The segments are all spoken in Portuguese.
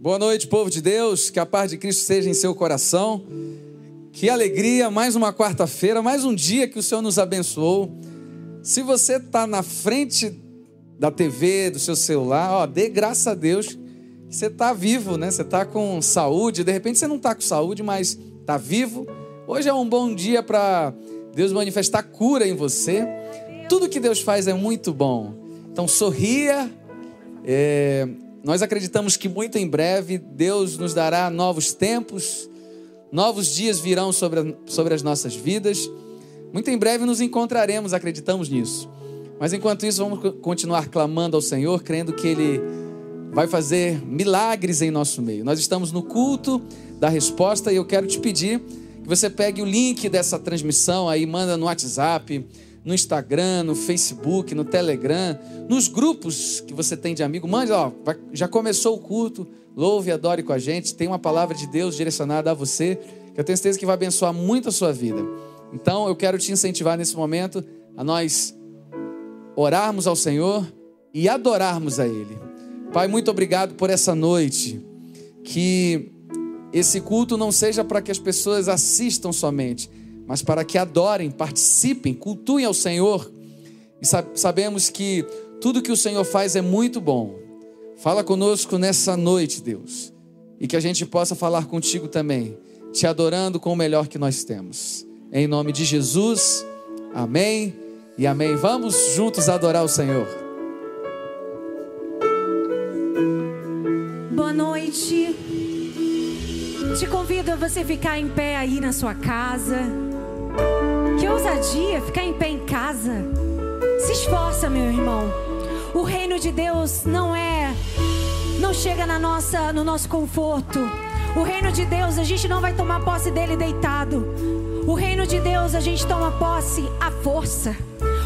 Boa noite, povo de Deus. Que a paz de Cristo seja em seu coração. Que alegria, mais uma quarta-feira, mais um dia que o Senhor nos abençoou. Se você está na frente da TV, do seu celular, ó, dê graças a Deus você está vivo, né? Você está com saúde. De repente você não está com saúde, mas está vivo. Hoje é um bom dia para Deus manifestar cura em você. Tudo que Deus faz é muito bom. Então sorria. É, nós acreditamos que muito em breve Deus nos dará novos tempos, novos dias virão sobre, a, sobre as nossas vidas. Muito em breve nos encontraremos, acreditamos nisso. Mas enquanto isso, vamos continuar clamando ao Senhor, crendo que Ele vai fazer milagres em nosso meio. Nós estamos no culto da resposta e eu quero te pedir que você pegue o link dessa transmissão aí, manda no WhatsApp no Instagram, no Facebook, no Telegram, nos grupos que você tem de amigo. Mande, ó, já começou o culto, louve e adore com a gente. Tem uma palavra de Deus direcionada a você, que eu tenho certeza que vai abençoar muito a sua vida. Então, eu quero te incentivar nesse momento a nós orarmos ao Senhor e adorarmos a Ele. Pai, muito obrigado por essa noite. Que esse culto não seja para que as pessoas assistam somente, mas para que adorem, participem, cultuem ao Senhor. E sabemos que tudo que o Senhor faz é muito bom. Fala conosco nessa noite, Deus, e que a gente possa falar contigo também, te adorando com o melhor que nós temos. Em nome de Jesus, amém e amém. Vamos juntos adorar o Senhor. Boa noite. Te convido a você ficar em pé aí na sua casa. Que ousadia ficar em pé em casa. Se esforça, meu irmão. O reino de Deus não é não chega na nossa no nosso conforto. O reino de Deus, a gente não vai tomar posse dele deitado. O reino de Deus, a gente toma posse à força.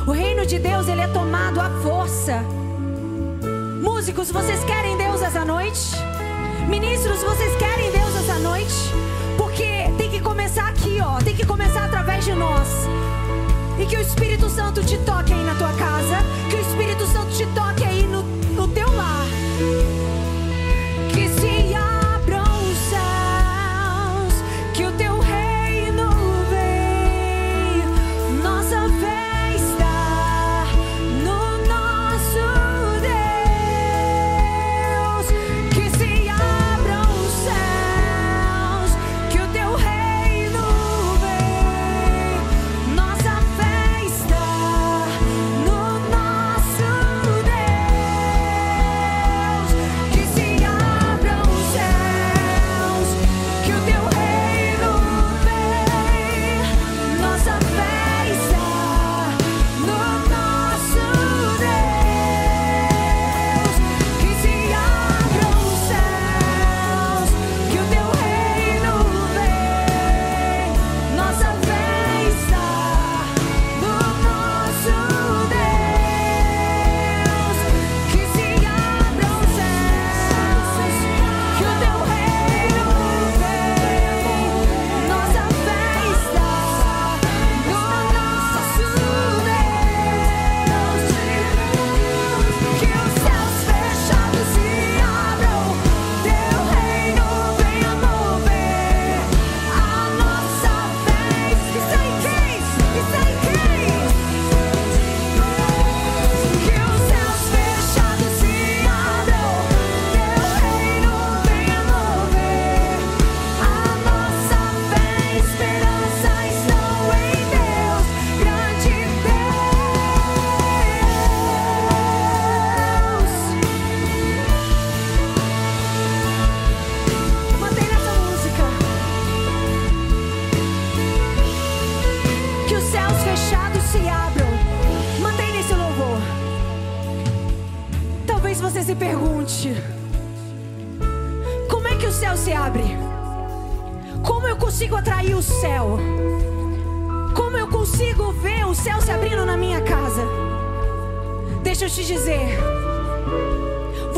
O reino de Deus, ele é tomado à força. Músicos, vocês querem Deus essa noite? Ministros, vocês querem Deus essa noite? começar aqui, ó. Tem que de nós. E que o Espírito Santo te toque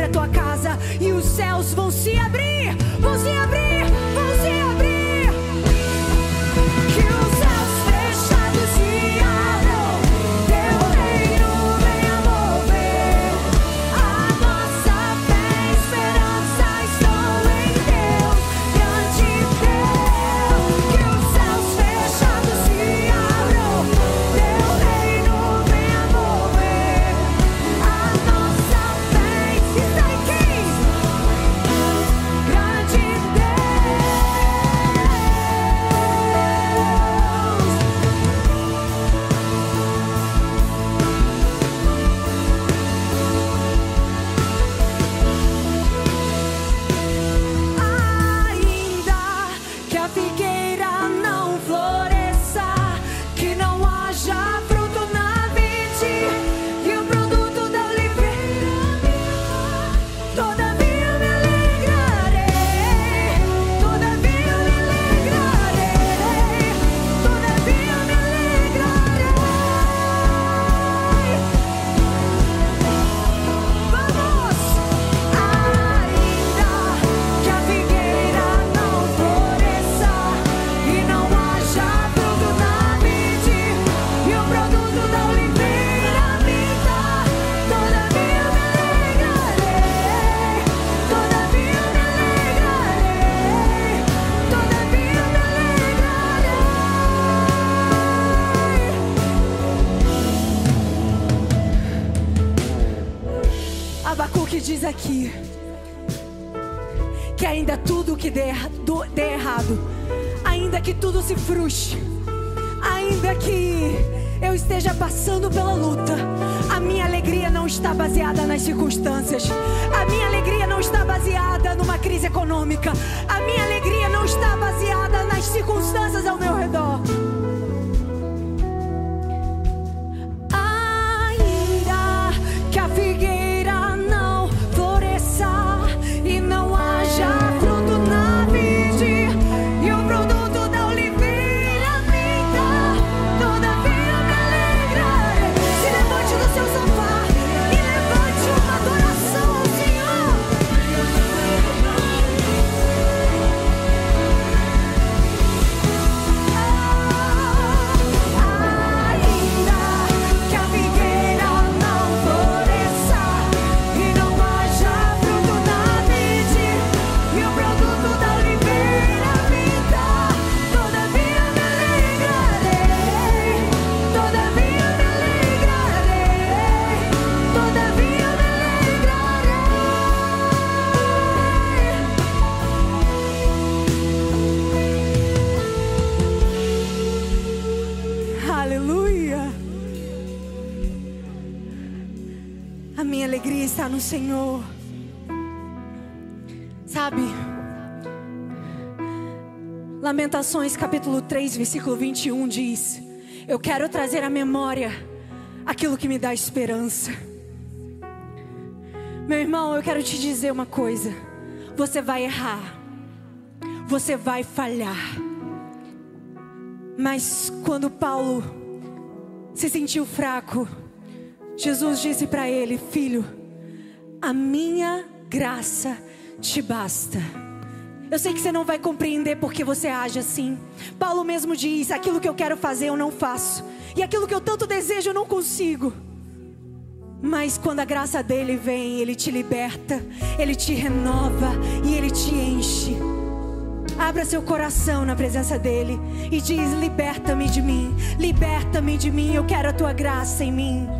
sobre a tua casa e os céus vão se abrir. Aqui que ainda tudo que do, dê errado, ainda que tudo se frustre, ainda que eu esteja passando pela luta, a minha alegria não está baseada nas circunstâncias, a minha alegria não está baseada numa crise econômica, a minha alegria não está baseada nas circunstâncias ao meu redor. Senhor. Sabe? Lamentações capítulo 3, versículo 21 diz: Eu quero trazer à memória aquilo que me dá esperança. Meu irmão, eu quero te dizer uma coisa. Você vai errar. Você vai falhar. Mas quando Paulo se sentiu fraco, Jesus disse para ele: Filho, a minha graça te basta. Eu sei que você não vai compreender porque você age assim. Paulo mesmo diz: aquilo que eu quero fazer eu não faço, e aquilo que eu tanto desejo eu não consigo. Mas quando a graça dele vem, ele te liberta, ele te renova e ele te enche. Abra seu coração na presença dele e diz: Liberta-me de mim, liberta-me de mim, eu quero a tua graça em mim.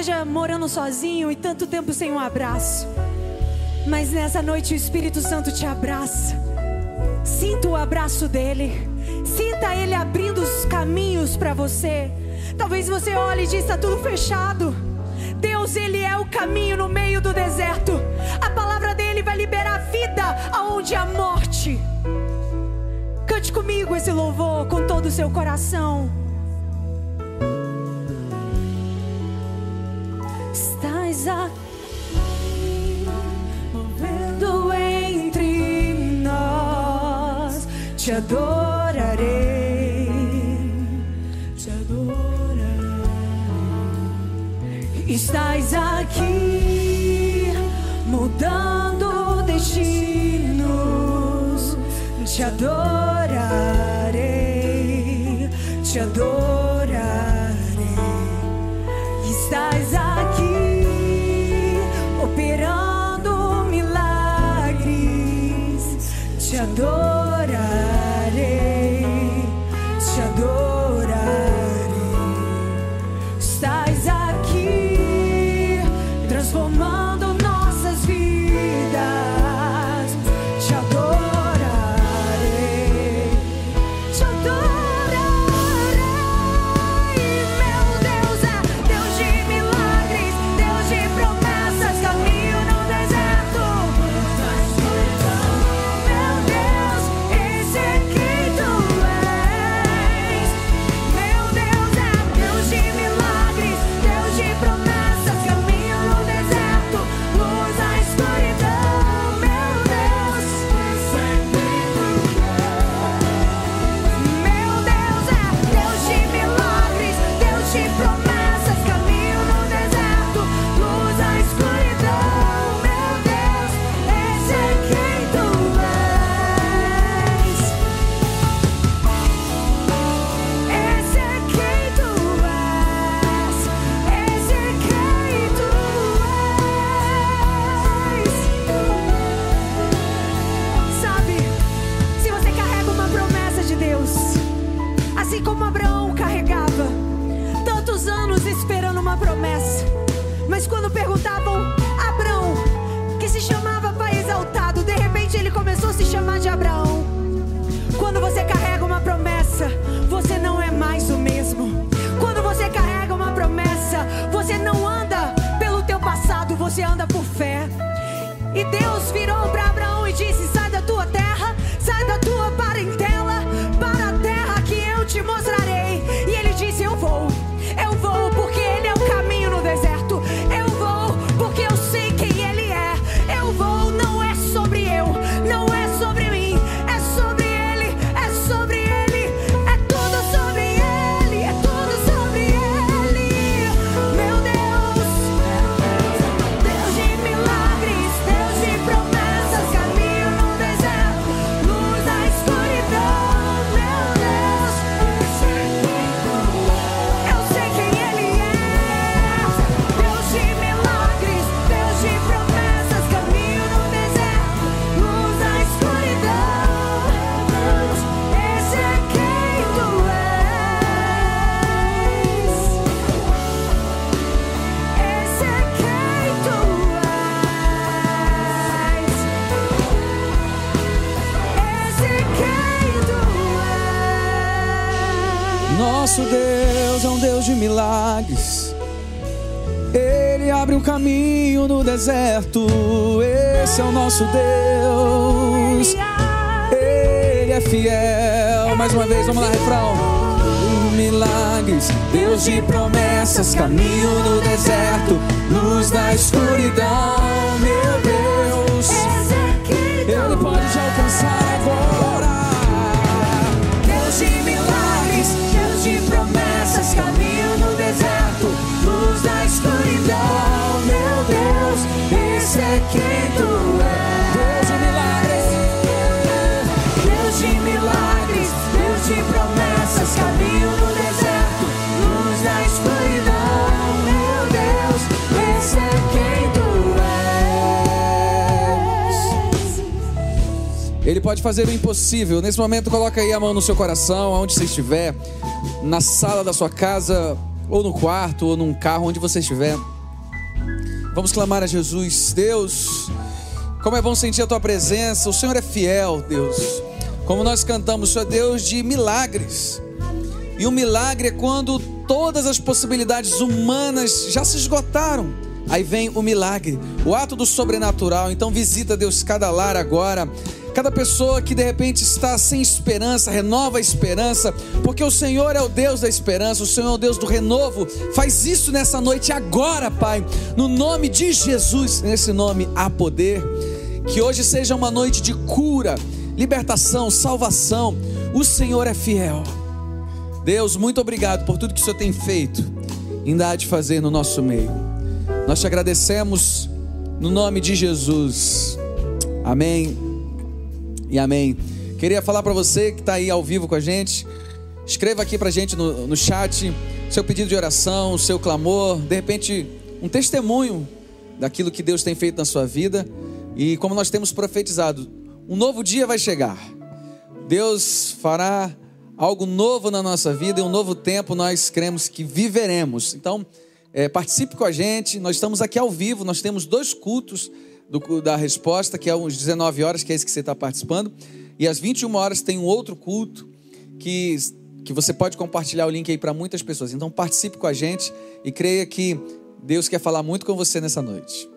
esteja morando sozinho e tanto tempo sem um abraço. Mas nessa noite o Espírito Santo te abraça. Sinta o abraço dele. Sinta ele abrindo os caminhos para você. Talvez você olhe e diz: está tudo fechado. Deus, ele é o caminho no meio do deserto. A palavra dele vai liberar vida aonde há morte. Cante comigo esse louvor com todo o seu coração. Estás aqui mudando destinos. Te adorarei, te adorarei. Você anda por fé. E Deus virou para Abraão e disse: milagres. Ele abre um caminho no deserto. Esse é o nosso Deus. Ele é fiel. Mais uma vez, vamos lá, refrão. Milagres, Deus de promessas, caminho no deserto, luz na escuridão, meu Deus. É Ele pode te alcançar Ele pode fazer o impossível. Nesse momento, coloca aí a mão no seu coração, aonde você estiver, na sala da sua casa, ou no quarto, ou num carro, onde você estiver. Vamos clamar a Jesus. Deus, como é bom sentir a tua presença. O Senhor é fiel, Deus. Como nós cantamos, o Senhor é Deus de milagres. E o milagre é quando todas as possibilidades humanas já se esgotaram. Aí vem o milagre, o ato do sobrenatural. Então visita Deus cada lar agora. Cada pessoa que de repente está sem esperança, renova a esperança, porque o Senhor é o Deus da esperança, o Senhor é o Deus do renovo. Faz isso nessa noite agora, Pai, no nome de Jesus. Nesse nome há poder. Que hoje seja uma noite de cura, libertação, salvação. O Senhor é fiel. Deus, muito obrigado por tudo que o Senhor tem feito, ainda há de fazer no nosso meio. Nós te agradecemos no nome de Jesus. Amém e amém. Queria falar para você que está aí ao vivo com a gente, escreva aqui para a gente no, no chat seu pedido de oração, seu clamor, de repente um testemunho daquilo que Deus tem feito na sua vida. E como nós temos profetizado, um novo dia vai chegar. Deus fará algo novo na nossa vida e um novo tempo nós cremos que viveremos. Então, é, participe com a gente. Nós estamos aqui ao vivo, nós temos dois cultos do- da resposta, que é às 19 horas, que é esse que você está participando, e às 21 horas tem um outro culto que, que você pode compartilhar o link aí para muitas pessoas. Então, participe com a gente e creia que Deus quer falar muito com você nessa noite.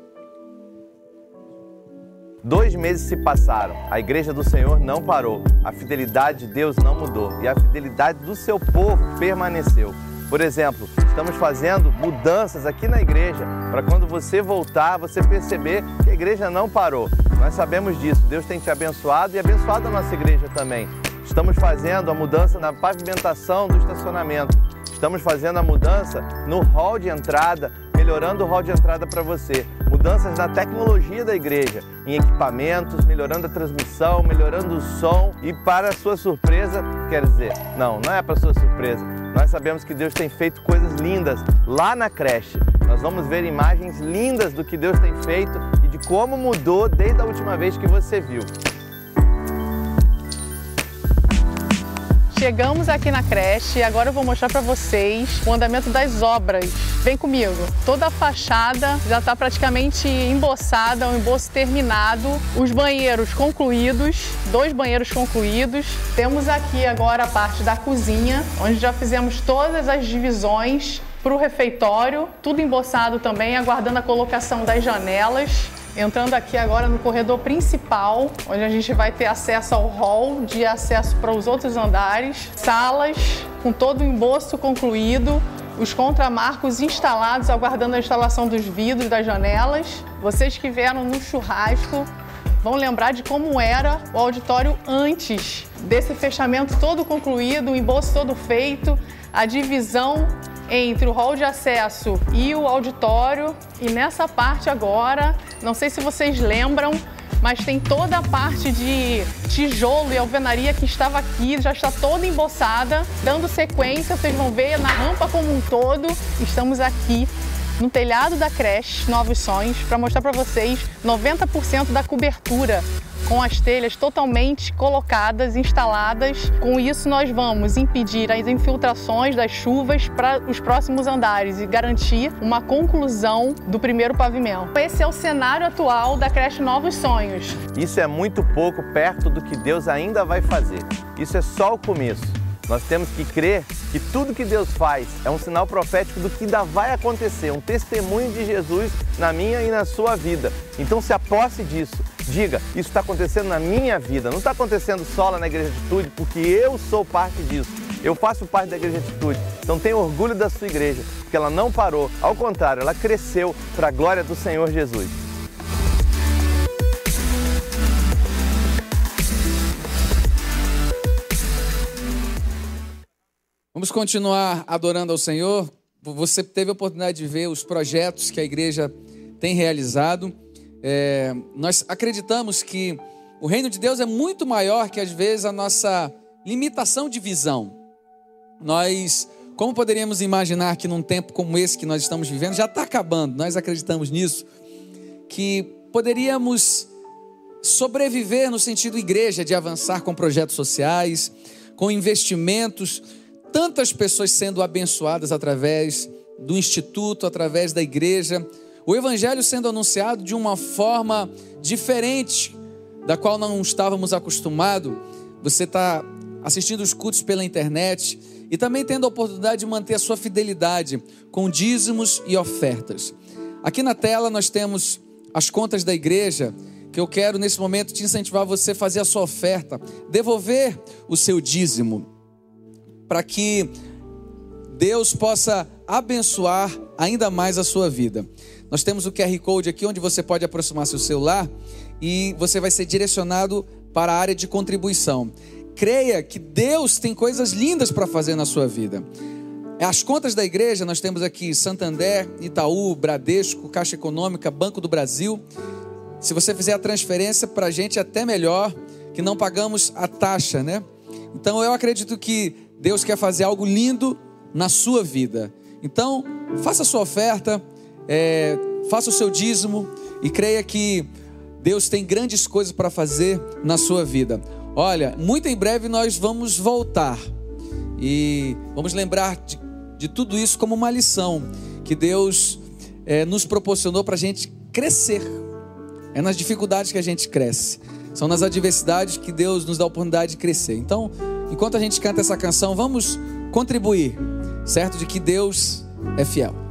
Dois meses se passaram, a igreja do Senhor não parou, a fidelidade de Deus não mudou e a fidelidade do seu povo permaneceu. Por exemplo, estamos fazendo mudanças aqui na igreja para quando você voltar, você perceber que a igreja não parou. Nós sabemos disso, Deus tem te abençoado e abençoado a nossa igreja também. Estamos fazendo a mudança na pavimentação do estacionamento. Estamos fazendo a mudança no hall de entrada, melhorando o hall de entrada para você. Mudanças na tecnologia da igreja, em equipamentos, melhorando a transmissão, melhorando o som. E para sua surpresa, quer dizer, não, não é para sua surpresa. Nós sabemos que Deus tem feito coisas lindas lá na creche. Nós vamos ver imagens lindas do que Deus tem feito e de como mudou desde a última vez que você viu. Chegamos aqui na creche e agora eu vou mostrar para vocês o andamento das obras. Vem comigo. Toda a fachada já está praticamente emboçada, um emboço terminado. Os banheiros concluídos, dois banheiros concluídos. Temos aqui agora a parte da cozinha, onde já fizemos todas as divisões para o refeitório, tudo emboçado também, aguardando a colocação das janelas. Entrando aqui agora no corredor principal, onde a gente vai ter acesso ao hall de acesso para os outros andares, salas com todo o emboço concluído, os contramarcos instalados, aguardando a instalação dos vidros das janelas. Vocês que vieram no churrasco vão lembrar de como era o auditório antes desse fechamento todo concluído, o embolso todo feito, a divisão entre o hall de acesso e o auditório. E nessa parte agora, não sei se vocês lembram, mas tem toda a parte de tijolo e alvenaria que estava aqui, já está toda emboçada, dando sequência, vocês vão ver na rampa como um todo. Estamos aqui no telhado da creche Novos Sonhos para mostrar para vocês 90% da cobertura com as telhas totalmente colocadas, instaladas. Com isso, nós vamos impedir as infiltrações das chuvas para os próximos andares e garantir uma conclusão do primeiro pavimento. Esse é o cenário atual da creche Novos Sonhos. Isso é muito pouco perto do que Deus ainda vai fazer. Isso é só o começo. Nós temos que crer que tudo que Deus faz é um sinal profético do que ainda vai acontecer, um testemunho de Jesus na minha e na sua vida. Então se aposse disso. Diga, isso está acontecendo na minha vida, não está acontecendo só lá na Igreja Atitude, porque eu sou parte disso. Eu faço parte da Igreja Atitude. Então tenha orgulho da sua igreja, porque ela não parou. Ao contrário, ela cresceu para a glória do Senhor Jesus. Vamos continuar adorando ao Senhor. Você teve a oportunidade de ver os projetos que a igreja tem realizado. É, nós acreditamos que o reino de Deus é muito maior que às vezes a nossa limitação de visão. Nós, como poderíamos imaginar que num tempo como esse que nós estamos vivendo, já está acabando, nós acreditamos nisso, que poderíamos sobreviver no sentido igreja, de avançar com projetos sociais, com investimentos tantas pessoas sendo abençoadas através do instituto, através da igreja, o evangelho sendo anunciado de uma forma diferente da qual não estávamos acostumados. Você está assistindo os cultos pela internet e também tendo a oportunidade de manter a sua fidelidade com dízimos e ofertas. Aqui na tela nós temos as contas da igreja, que eu quero nesse momento te incentivar você a fazer a sua oferta, devolver o seu dízimo para que Deus possa abençoar ainda mais a sua vida. Nós temos o QR Code aqui onde você pode aproximar seu celular e você vai ser direcionado para a área de contribuição. Creia que Deus tem coisas lindas para fazer na sua vida. As contas da igreja, nós temos aqui Santander, Itaú, Bradesco, Caixa Econômica, Banco do Brasil. Se você fizer a transferência para a gente, é até melhor, que não pagamos a taxa, né? Então eu acredito que Deus quer fazer algo lindo na sua vida. Então, faça a sua oferta, é, faça o seu dízimo e creia que Deus tem grandes coisas para fazer na sua vida. Olha, muito em breve nós vamos voltar e vamos lembrar de, de tudo isso como uma lição que Deus é, nos proporcionou para a gente crescer. É nas dificuldades que a gente cresce, são nas adversidades que Deus nos dá a oportunidade de crescer. Então, enquanto a gente canta essa canção, vamos contribuir, certo? De que Deus é fiel.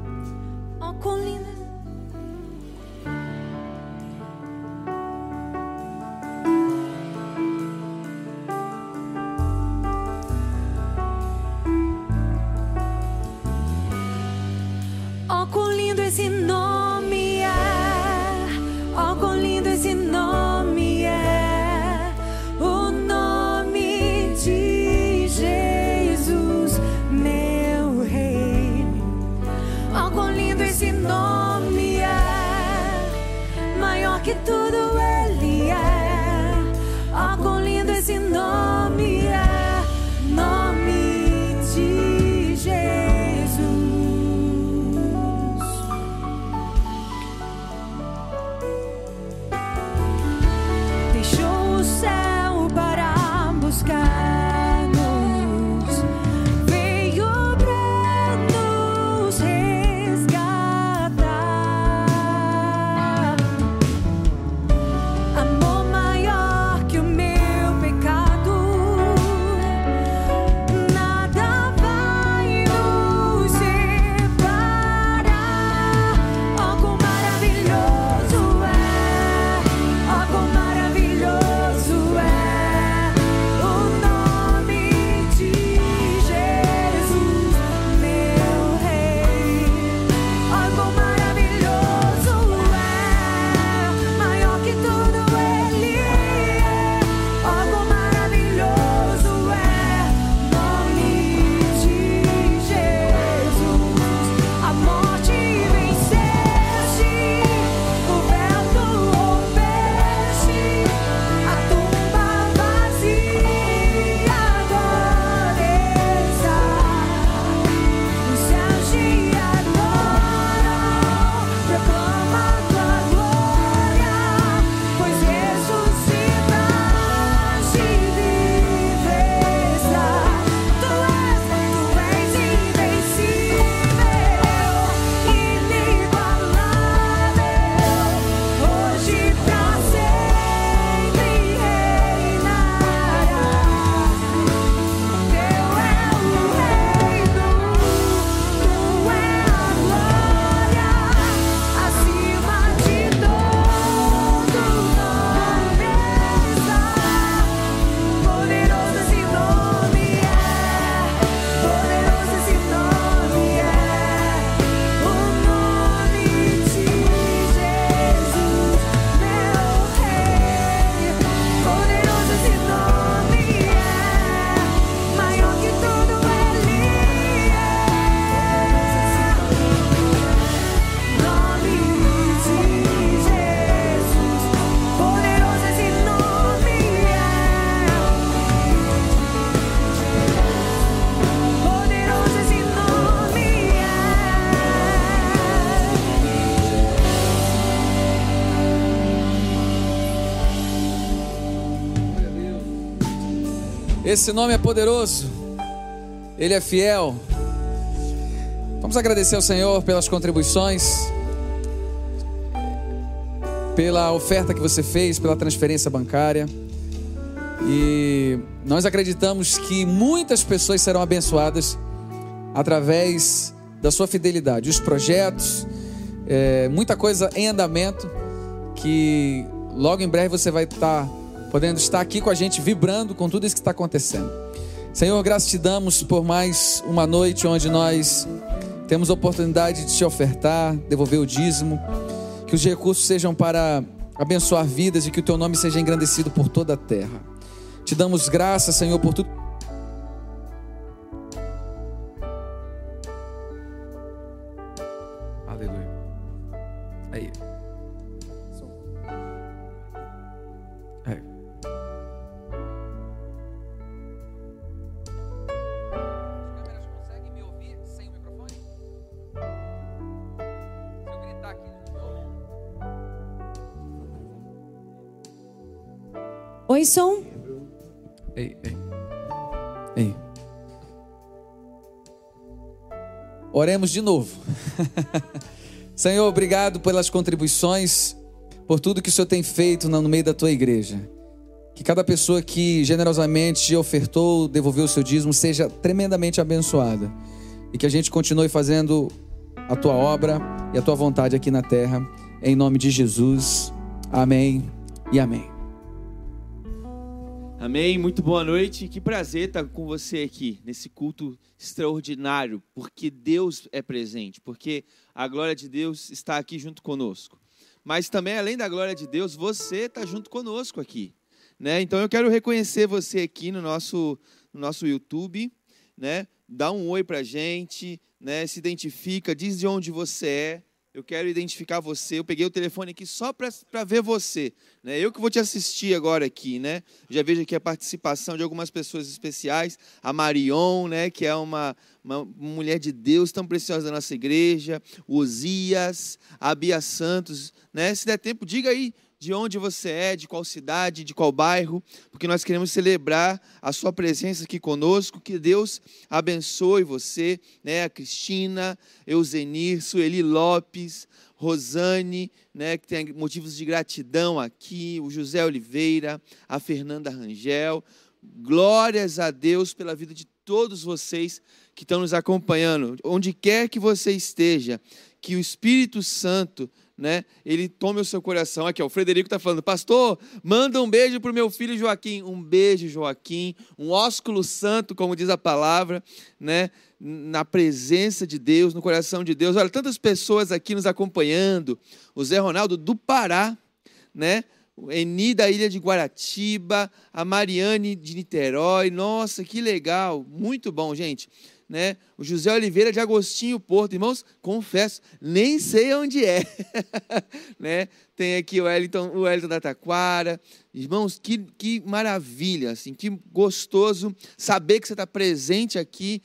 Esse nome é poderoso, ele é fiel. Vamos agradecer ao Senhor pelas contribuições, pela oferta que você fez, pela transferência bancária. E nós acreditamos que muitas pessoas serão abençoadas através da sua fidelidade. Os projetos, é, muita coisa em andamento que logo em breve você vai estar podendo estar aqui com a gente, vibrando com tudo isso que está acontecendo. Senhor, graças te damos por mais uma noite onde nós temos a oportunidade de te ofertar, devolver o dízimo, que os recursos sejam para abençoar vidas e que o teu nome seja engrandecido por toda a terra. Te damos graças, Senhor, por tudo. Oi, som. Ei, ei. Ei. Oremos de novo. Senhor, obrigado pelas contribuições, por tudo que o Senhor tem feito no meio da tua igreja. Que cada pessoa que generosamente ofertou, devolveu o seu dízimo, seja tremendamente abençoada. E que a gente continue fazendo a tua obra e a tua vontade aqui na terra. Em nome de Jesus. Amém e amém. Amém, muito boa noite. Que prazer estar com você aqui nesse culto extraordinário, porque Deus é presente, porque a glória de Deus está aqui junto conosco. Mas também, além da glória de Deus, você está junto conosco aqui. Né? Então eu quero reconhecer você aqui no nosso, no nosso YouTube, né? Dá um oi pra gente, né? Se identifica, diz de onde você é. Eu quero identificar você. Eu peguei o telefone aqui só para ver você. Né? Eu que vou te assistir agora aqui, né? Já vejo aqui a participação de algumas pessoas especiais. A Marion, né? Que é uma, uma mulher de Deus tão preciosa da nossa igreja. O Osias, a Bia Santos, né? Se der tempo, diga aí de onde você é, de qual cidade, de qual bairro, porque nós queremos celebrar a sua presença aqui conosco, que Deus abençoe você, né, a Cristina, Euzenir, Sueli Lopes, Rosane, né, que tem motivos de gratidão aqui, o José Oliveira, a Fernanda Rangel, glórias a Deus pela vida de todos vocês que estão nos acompanhando, onde quer que você esteja, que o Espírito Santo né, ele tome o seu coração. Aqui, ó, o Frederico está falando, pastor, manda um beijo para o meu filho Joaquim. Um beijo, Joaquim, um ósculo santo, como diz a palavra, né, na presença de Deus, no coração de Deus. Olha, tantas pessoas aqui nos acompanhando. O Zé Ronaldo do Pará, né? O Eni da Ilha de Guaratiba, a Mariane de Niterói. Nossa, que legal, muito bom, gente né? O José Oliveira de Agostinho Porto, irmãos, confesso, nem sei onde é, né? Tem aqui o Wellington, o Wellington da Taquara, irmãos, que, que maravilha, assim, que gostoso saber que você está presente aqui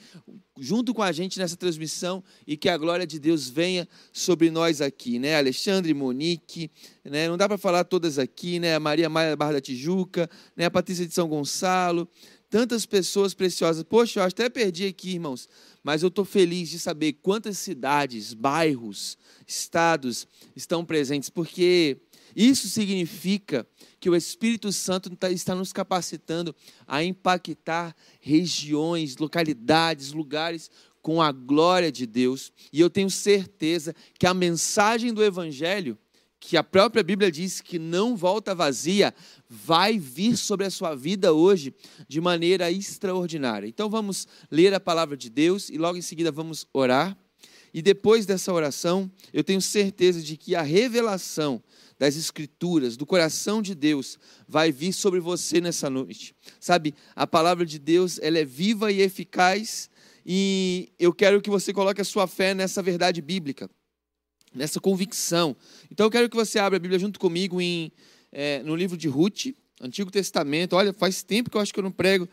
junto com a gente nessa transmissão e que a glória de Deus venha sobre nós aqui, né? Alexandre, Monique, né? Não dá para falar todas aqui, né? A Maria Maia Barra da Tijuca, né? A Patrícia de São Gonçalo, tantas pessoas preciosas. Poxa, eu até perdi aqui, irmãos, mas eu estou feliz de saber quantas cidades, bairros, estados estão presentes, porque isso significa que o Espírito Santo tá, está nos capacitando a impactar regiões, localidades, lugares com a glória de Deus. E eu tenho certeza que a mensagem do Evangelho que a própria Bíblia diz que não volta vazia, vai vir sobre a sua vida hoje de maneira extraordinária. Então vamos ler a palavra de Deus e logo em seguida vamos orar. E depois dessa oração, eu tenho certeza de que a revelação das Escrituras, do coração de Deus, vai vir sobre você nessa noite. Sabe, a palavra de Deus ela é viva e eficaz e eu quero que você coloque a sua fé nessa verdade bíblica nessa convicção. Então eu quero que você abra a Bíblia junto comigo em, é, no livro de Ruth, Antigo Testamento. Olha, faz tempo que eu acho que eu não prego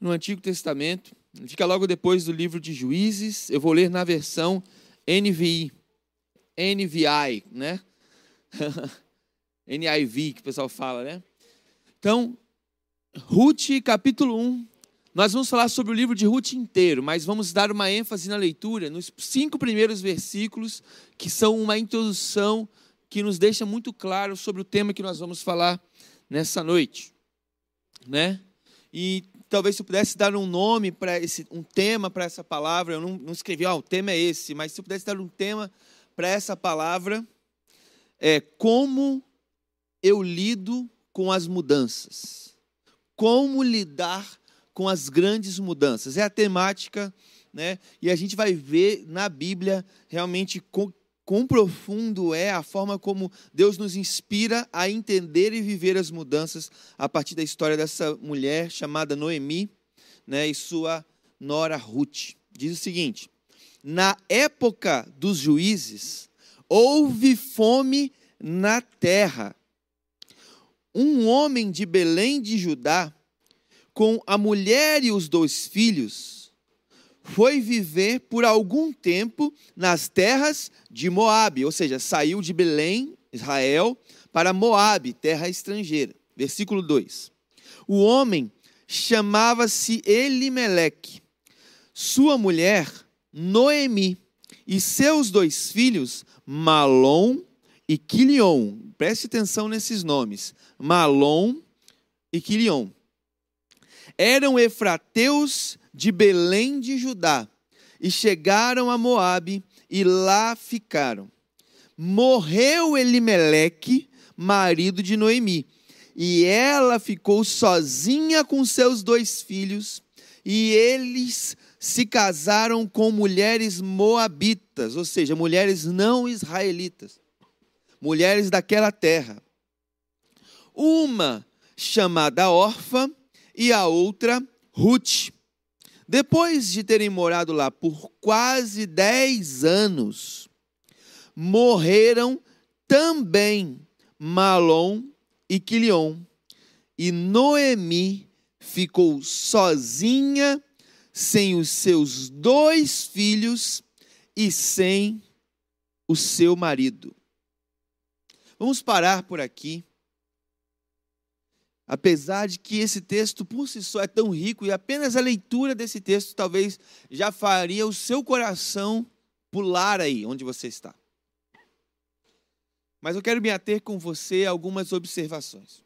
no Antigo Testamento. Fica logo depois do livro de Juízes. Eu vou ler na versão NVI. NVI, né? NIV, que o pessoal fala, né? Então, Ruth, capítulo 1, Nós vamos falar sobre o livro de Ruth inteiro, mas vamos dar uma ênfase na leitura nos cinco primeiros versículos, que são uma introdução que nos deixa muito claro sobre o tema que nós vamos falar nessa noite, né? E talvez se eu pudesse dar um nome para esse, um tema para essa palavra, eu não, não escrevi, ah, o tema é esse, mas se eu pudesse dar um tema para essa palavra, é como eu lido com as mudanças. Como lidar com as grandes mudanças. É a temática, né? E a gente vai ver na Bíblia realmente com, quão profundo é a forma como Deus nos inspira a entender e viver as mudanças a partir da história dessa mulher chamada Noemi, né? E sua nora Ruth. Diz o seguinte: Na época dos juízes, houve fome na terra. Um homem de Belém de Judá com a mulher e os dois filhos, foi viver por algum tempo nas terras de Moabe, ou seja, saiu de Belém, Israel, para Moabe, terra estrangeira. Versículo 2. O homem chamava-se Elimeleque, sua mulher Noemi e seus dois filhos Malom e Quilion. Preste atenção nesses nomes: Malom e Quilion eram efrateus de Belém de Judá e chegaram a Moabe e lá ficaram. Morreu Elimeleque, marido de Noemi, e ela ficou sozinha com seus dois filhos, e eles se casaram com mulheres moabitas, ou seja, mulheres não israelitas, mulheres daquela terra. Uma chamada órfã e a outra Ruth. Depois de terem morado lá por quase dez anos, morreram também Malom e Quilion, e Noemi ficou sozinha, sem os seus dois filhos e sem o seu marido. Vamos parar por aqui Apesar de que esse texto por si só é tão rico e apenas a leitura desse texto talvez já faria o seu coração pular aí onde você está. Mas eu quero me ater com você a algumas observações.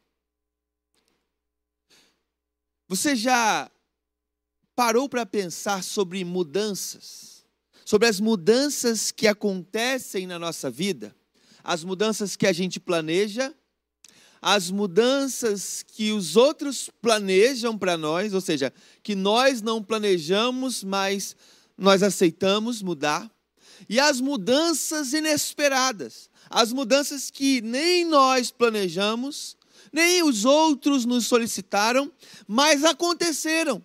Você já parou para pensar sobre mudanças? Sobre as mudanças que acontecem na nossa vida? As mudanças que a gente planeja as mudanças que os outros planejam para nós, ou seja, que nós não planejamos, mas nós aceitamos mudar, e as mudanças inesperadas, as mudanças que nem nós planejamos, nem os outros nos solicitaram, mas aconteceram.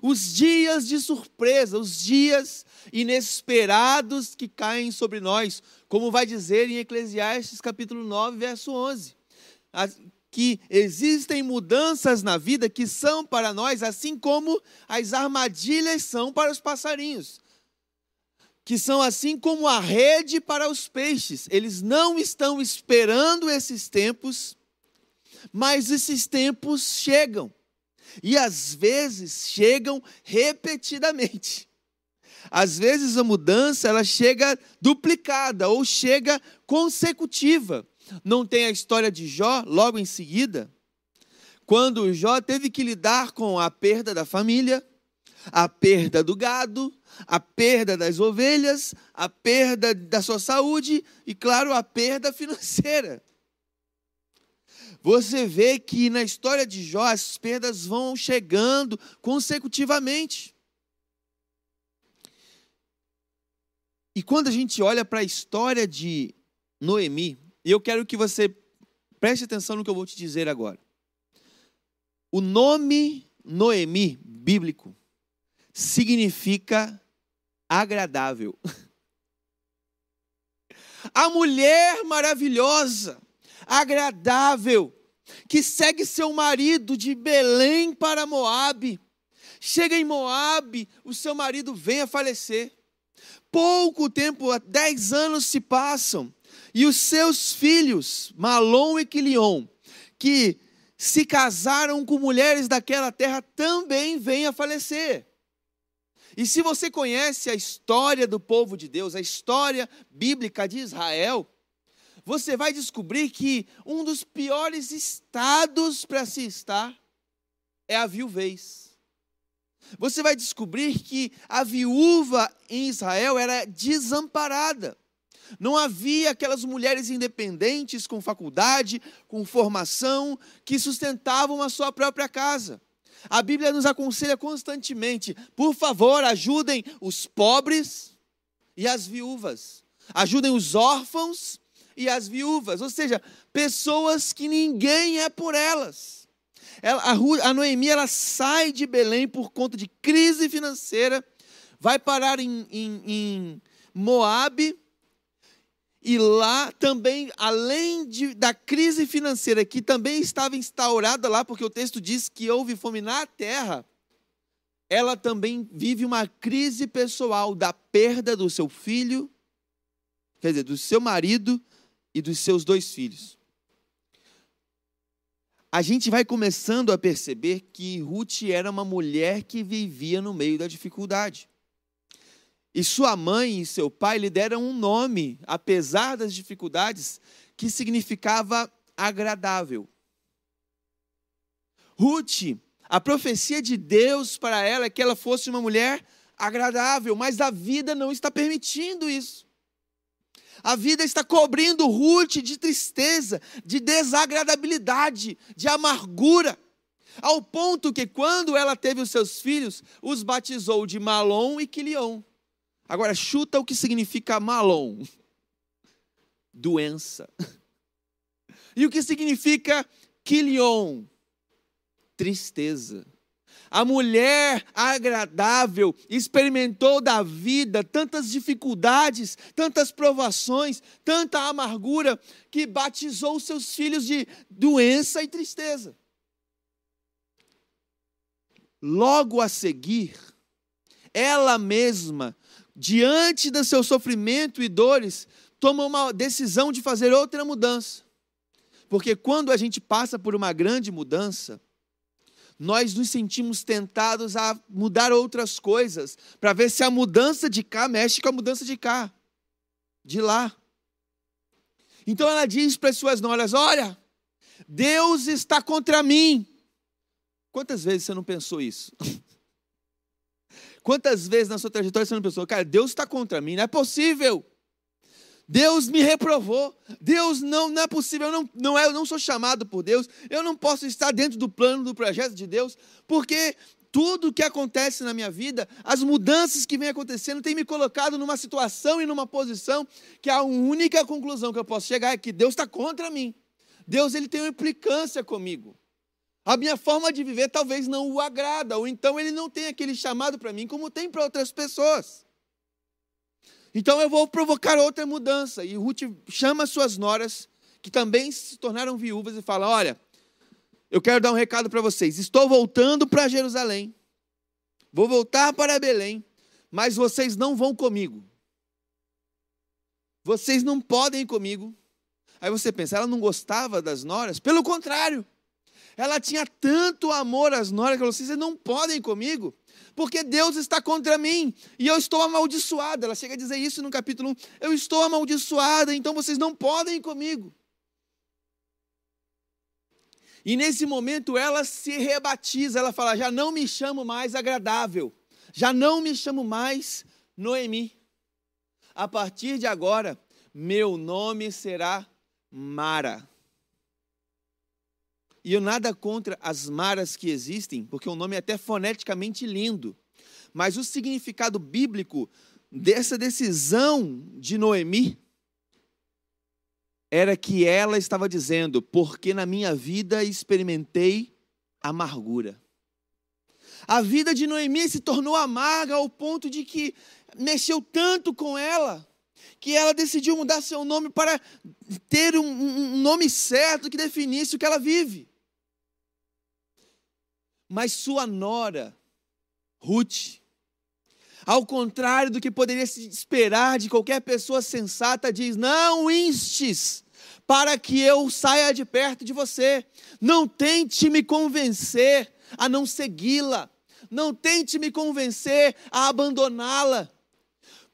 Os dias de surpresa, os dias inesperados que caem sobre nós, como vai dizer em Eclesiastes capítulo 9, verso 11 que existem mudanças na vida que são para nós, assim como as armadilhas são para os passarinhos, que são assim como a rede para os peixes. Eles não estão esperando esses tempos, mas esses tempos chegam. E às vezes chegam repetidamente. Às vezes a mudança ela chega duplicada ou chega consecutiva. Não tem a história de Jó logo em seguida? Quando Jó teve que lidar com a perda da família, a perda do gado, a perda das ovelhas, a perda da sua saúde e, claro, a perda financeira. Você vê que na história de Jó as perdas vão chegando consecutivamente. E quando a gente olha para a história de Noemi, e eu quero que você preste atenção no que eu vou te dizer agora. O nome Noemi, bíblico, significa agradável. A mulher maravilhosa, agradável, que segue seu marido de Belém para Moabe. Chega em Moabe, o seu marido vem a falecer. Pouco tempo, dez anos se passam. E os seus filhos, Malom e Quilion, que se casaram com mulheres daquela terra também vêm a falecer. E se você conhece a história do povo de Deus, a história bíblica de Israel, você vai descobrir que um dos piores estados para se estar é a viuvez. Você vai descobrir que a viúva em Israel era desamparada. Não havia aquelas mulheres independentes com faculdade, com formação, que sustentavam a sua própria casa. A Bíblia nos aconselha constantemente: por favor, ajudem os pobres e as viúvas, ajudem os órfãos e as viúvas, ou seja, pessoas que ninguém é por elas. Ela, a, a Noemi ela sai de Belém por conta de crise financeira, vai parar em, em, em Moabe, e lá também, além de, da crise financeira que também estava instaurada lá, porque o texto diz que houve fome na terra, ela também vive uma crise pessoal da perda do seu filho, quer dizer, do seu marido e dos seus dois filhos. A gente vai começando a perceber que Ruth era uma mulher que vivia no meio da dificuldade. E sua mãe e seu pai lhe deram um nome, apesar das dificuldades, que significava agradável. Ruth, a profecia de Deus para ela é que ela fosse uma mulher agradável, mas a vida não está permitindo isso. A vida está cobrindo Ruth de tristeza, de desagradabilidade, de amargura, ao ponto que quando ela teve os seus filhos, os batizou de Malom e Quilion. Agora chuta o que significa Malom. Doença. E o que significa Quilion? Tristeza. A mulher agradável experimentou da vida tantas dificuldades, tantas provações, tanta amargura, que batizou seus filhos de doença e tristeza. Logo a seguir, ela mesma, diante do seu sofrimento e dores, toma uma decisão de fazer outra mudança. Porque quando a gente passa por uma grande mudança, nós nos sentimos tentados a mudar outras coisas, para ver se a mudança de cá mexe com a mudança de cá, de lá. Então ela diz para as suas noras: Olha, Deus está contra mim. Quantas vezes você não pensou isso? Quantas vezes na sua trajetória você não pensou, cara, Deus está contra mim, não é possível. Deus me reprovou. Deus não, não é possível, eu não, não, é, eu não sou chamado por Deus. Eu não posso estar dentro do plano, do projeto de Deus, porque tudo que acontece na minha vida, as mudanças que vêm acontecendo, tem me colocado numa situação e numa posição que a única conclusão que eu posso chegar é que Deus está contra mim. Deus ele tem uma implicância comigo. A minha forma de viver talvez não o agrada, ou então ele não tem aquele chamado para mim como tem para outras pessoas. Então eu vou provocar outra mudança. E Ruth chama suas noras, que também se tornaram viúvas, e fala: Olha, eu quero dar um recado para vocês. Estou voltando para Jerusalém. Vou voltar para Belém, mas vocês não vão comigo. Vocês não podem ir comigo. Aí você pensa, ela não gostava das noras? Pelo contrário, ela tinha tanto amor às noras que ela falou assim: vocês não podem comigo porque Deus está contra mim e eu estou amaldiçoada. Ela chega a dizer isso no capítulo 1. Eu estou amaldiçoada, então vocês não podem comigo. E nesse momento ela se rebatiza, ela fala: já não me chamo mais agradável, já não me chamo mais Noemi. A partir de agora, meu nome será Mara. E eu nada contra as maras que existem, porque o nome é até foneticamente lindo. Mas o significado bíblico dessa decisão de Noemi era que ela estava dizendo: porque na minha vida experimentei amargura. A vida de Noemi se tornou amarga ao ponto de que mexeu tanto com ela que ela decidiu mudar seu nome para ter um, um nome certo que definisse o que ela vive. Mas sua nora, Ruth, ao contrário do que poderia se esperar de qualquer pessoa sensata, diz: Não instes para que eu saia de perto de você. Não tente me convencer a não segui-la. Não tente me convencer a abandoná-la.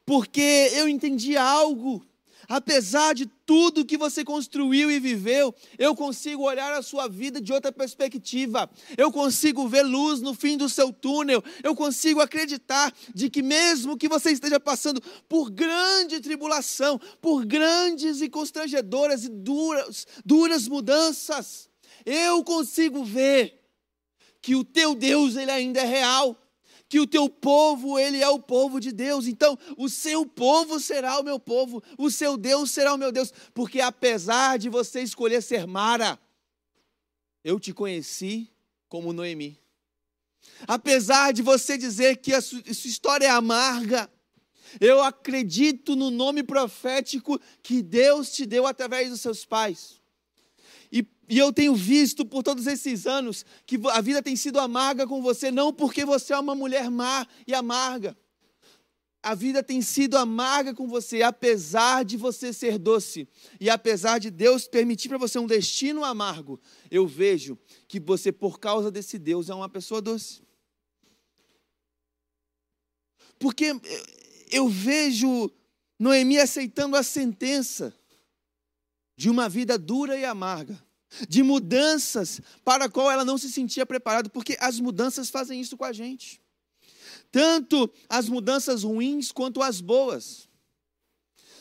Porque eu entendi algo apesar de tudo que você construiu e viveu, eu consigo olhar a sua vida de outra perspectiva. Eu consigo ver luz no fim do seu túnel. Eu consigo acreditar de que mesmo que você esteja passando por grande tribulação, por grandes e constrangedoras e duras, duras mudanças, eu consigo ver que o teu Deus ele ainda é real que o teu povo, ele é o povo de Deus. Então, o seu povo será o meu povo, o seu Deus será o meu Deus, porque apesar de você escolher ser Mara, eu te conheci como Noemi. Apesar de você dizer que a sua, história é amarga, eu acredito no nome profético que Deus te deu através dos seus pais. E eu tenho visto por todos esses anos que a vida tem sido amarga com você, não porque você é uma mulher má e amarga. A vida tem sido amarga com você, apesar de você ser doce. E apesar de Deus permitir para você um destino amargo, eu vejo que você, por causa desse Deus, é uma pessoa doce. Porque eu vejo Noemi aceitando a sentença de uma vida dura e amarga de mudanças para a qual ela não se sentia preparada, porque as mudanças fazem isso com a gente. Tanto as mudanças ruins quanto as boas.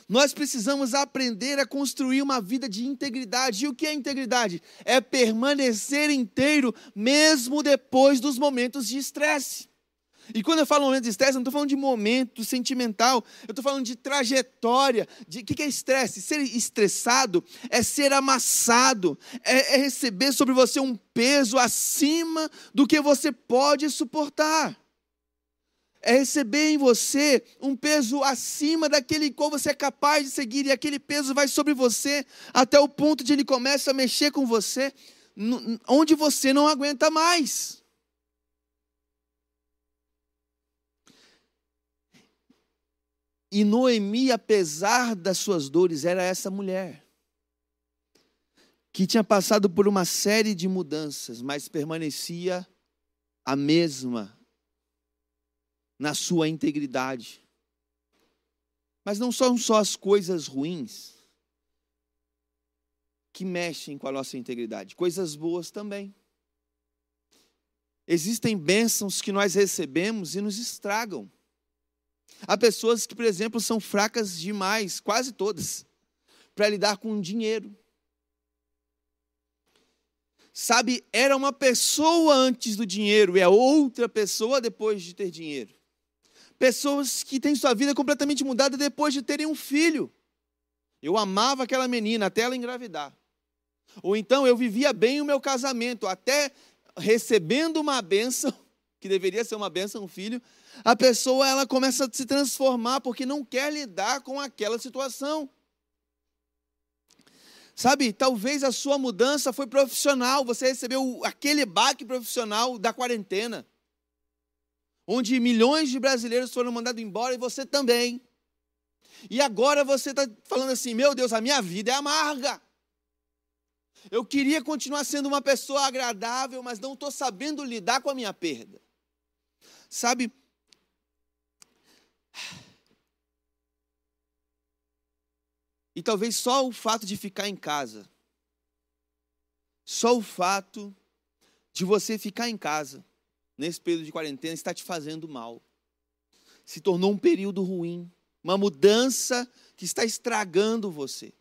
Nós precisamos aprender a construir uma vida de integridade. E o que é integridade? É permanecer inteiro mesmo depois dos momentos de estresse. E quando eu falo momento de estresse, eu não estou falando de momento sentimental, eu estou falando de trajetória. De, o que é estresse? Ser estressado é ser amassado, é, é receber sobre você um peso acima do que você pode suportar. É receber em você um peso acima daquele qual você é capaz de seguir, e aquele peso vai sobre você até o ponto de ele começa a mexer com você, onde você não aguenta mais. E Noemi, apesar das suas dores, era essa mulher que tinha passado por uma série de mudanças, mas permanecia a mesma na sua integridade. Mas não são só as coisas ruins que mexem com a nossa integridade, coisas boas também. Existem bênçãos que nós recebemos e nos estragam. Há pessoas que, por exemplo, são fracas demais, quase todas, para lidar com dinheiro. Sabe, era uma pessoa antes do dinheiro e é outra pessoa depois de ter dinheiro. Pessoas que têm sua vida completamente mudada depois de terem um filho. Eu amava aquela menina até ela engravidar. Ou então eu vivia bem o meu casamento, até recebendo uma benção, que deveria ser uma benção, um filho, a pessoa ela começa a se transformar porque não quer lidar com aquela situação. Sabe, talvez a sua mudança foi profissional, você recebeu aquele baque profissional da quarentena, onde milhões de brasileiros foram mandados embora e você também. E agora você está falando assim: meu Deus, a minha vida é amarga. Eu queria continuar sendo uma pessoa agradável, mas não estou sabendo lidar com a minha perda. Sabe, e talvez só o fato de ficar em casa, só o fato de você ficar em casa nesse período de quarentena está te fazendo mal. Se tornou um período ruim, uma mudança que está estragando você.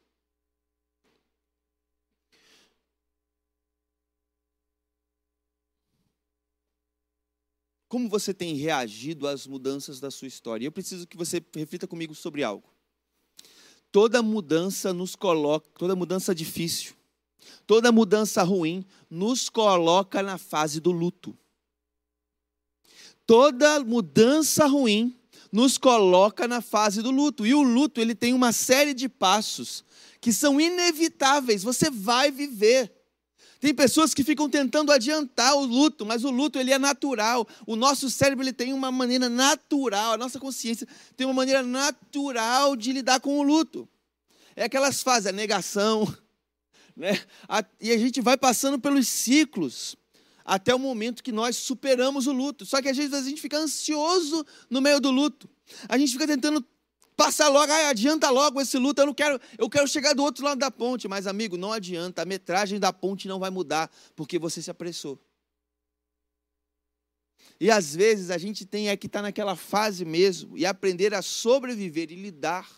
Como você tem reagido às mudanças da sua história? Eu preciso que você reflita comigo sobre algo. Toda mudança nos coloca, toda mudança difícil, toda mudança ruim nos coloca na fase do luto. Toda mudança ruim nos coloca na fase do luto. E o luto, ele tem uma série de passos que são inevitáveis, você vai viver. Tem pessoas que ficam tentando adiantar o luto, mas o luto ele é natural. O nosso cérebro ele tem uma maneira natural, a nossa consciência tem uma maneira natural de lidar com o luto. É aquelas fases, a negação, Né? E a gente vai passando pelos ciclos até o momento que nós superamos o luto. Só que às vezes a gente fica ansioso no meio do luto. A gente fica tentando passar logo, ah, adianta logo esse luto, eu não quero, eu quero chegar do outro lado da ponte, mas amigo, não adianta, a metragem da ponte não vai mudar porque você se apressou. E às vezes a gente tem é que estar tá naquela fase mesmo e aprender a sobreviver e lidar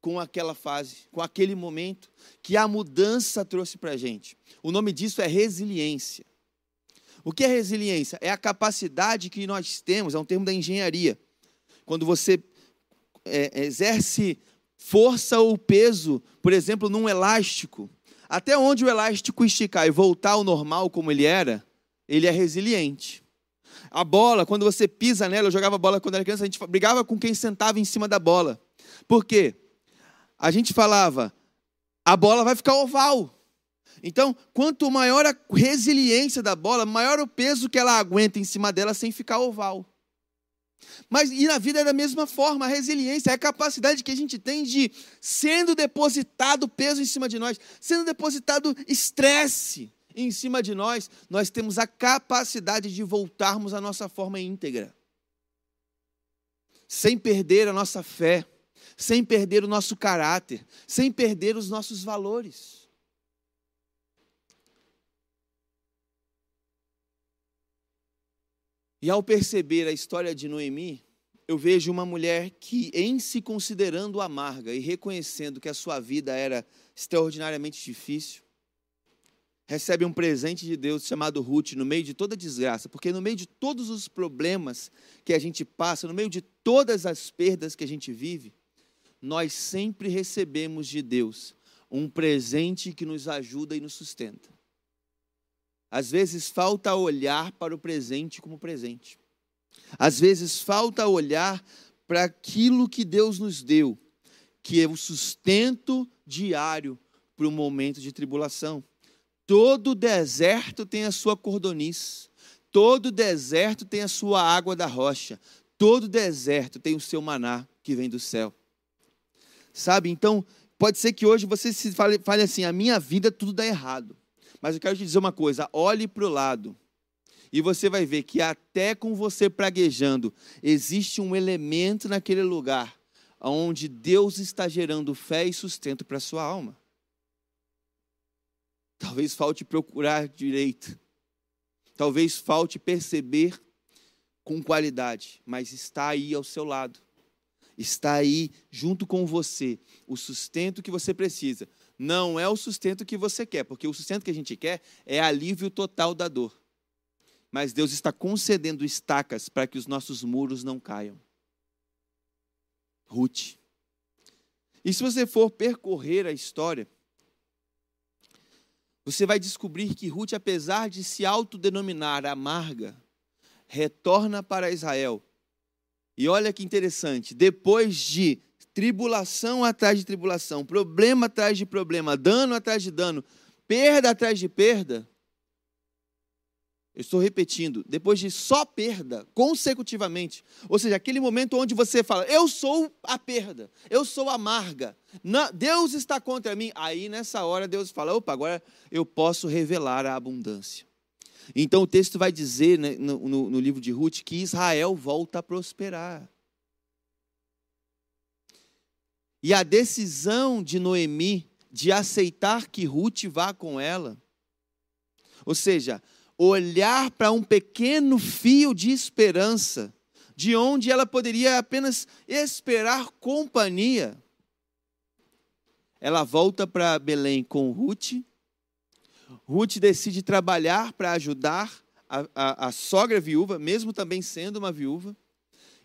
com aquela fase, com aquele momento que a mudança trouxe para a gente. O nome disso é resiliência. O que é resiliência? É a capacidade que nós temos, é um termo da engenharia. Quando você é, exerce força ou peso, por exemplo, num elástico, até onde o elástico esticar e voltar ao normal como ele era, ele é resiliente. A bola, quando você pisa nela, eu jogava bola quando era criança, a gente brigava com quem sentava em cima da bola. Por quê? A gente falava, a bola vai ficar oval. Então, quanto maior a resiliência da bola, maior o peso que ela aguenta em cima dela sem ficar oval. Mas e na vida é da mesma forma, a resiliência é a capacidade que a gente tem de, sendo depositado peso em cima de nós, sendo depositado estresse em cima de nós, nós temos a capacidade de voltarmos à nossa forma íntegra, sem perder a nossa fé, sem perder o nosso caráter, sem perder os nossos valores. E ao perceber a história de Noemi, eu vejo uma mulher que, em se considerando amarga e reconhecendo que a sua vida era extraordinariamente difícil, recebe um presente de Deus chamado Ruth no meio de toda desgraça, porque no meio de todos os problemas que a gente passa, no meio de todas as perdas que a gente vive, nós sempre recebemos de Deus um presente que nos ajuda e nos sustenta. Às vezes falta olhar para o presente como presente. Às vezes falta olhar para aquilo que Deus nos deu, que é o sustento diário para o momento de tribulação. Todo deserto tem a sua cordoniz, todo deserto tem a sua água da rocha, todo deserto tem o seu maná que vem do céu. Sabe? Então, pode ser que hoje você se fale, fale assim: a minha vida tudo dá errado. Mas eu quero te dizer uma coisa: olhe para o lado. E você vai ver que até com você praguejando, existe um elemento naquele lugar onde Deus está gerando fé e sustento para a sua alma. Talvez falte procurar direito. Talvez falte perceber com qualidade, mas está aí ao seu lado. Está aí junto com você o sustento que você precisa não é o sustento que você quer, porque o sustento que a gente quer é alívio total da dor. Mas Deus está concedendo estacas para que os nossos muros não caiam. Ruth. E se você for percorrer a história, você vai descobrir que Ruth, apesar de se autodenominar amarga, retorna para Israel. E olha que interessante, depois de tribulação atrás de tribulação, problema atrás de problema, dano atrás de dano, perda atrás de perda. Eu estou repetindo, depois de só perda, consecutivamente, ou seja, aquele momento onde você fala, eu sou a perda, eu sou amarga, Deus está contra mim. Aí nessa hora Deus fala, opa, agora eu posso revelar a abundância. Então o texto vai dizer né, no, no, no livro de Ruth que Israel volta a prosperar. E a decisão de Noemi de aceitar que Ruth vá com ela, ou seja, olhar para um pequeno fio de esperança, de onde ela poderia apenas esperar companhia. Ela volta para Belém com Ruth. Ruth decide trabalhar para ajudar a, a, a sogra viúva, mesmo também sendo uma viúva,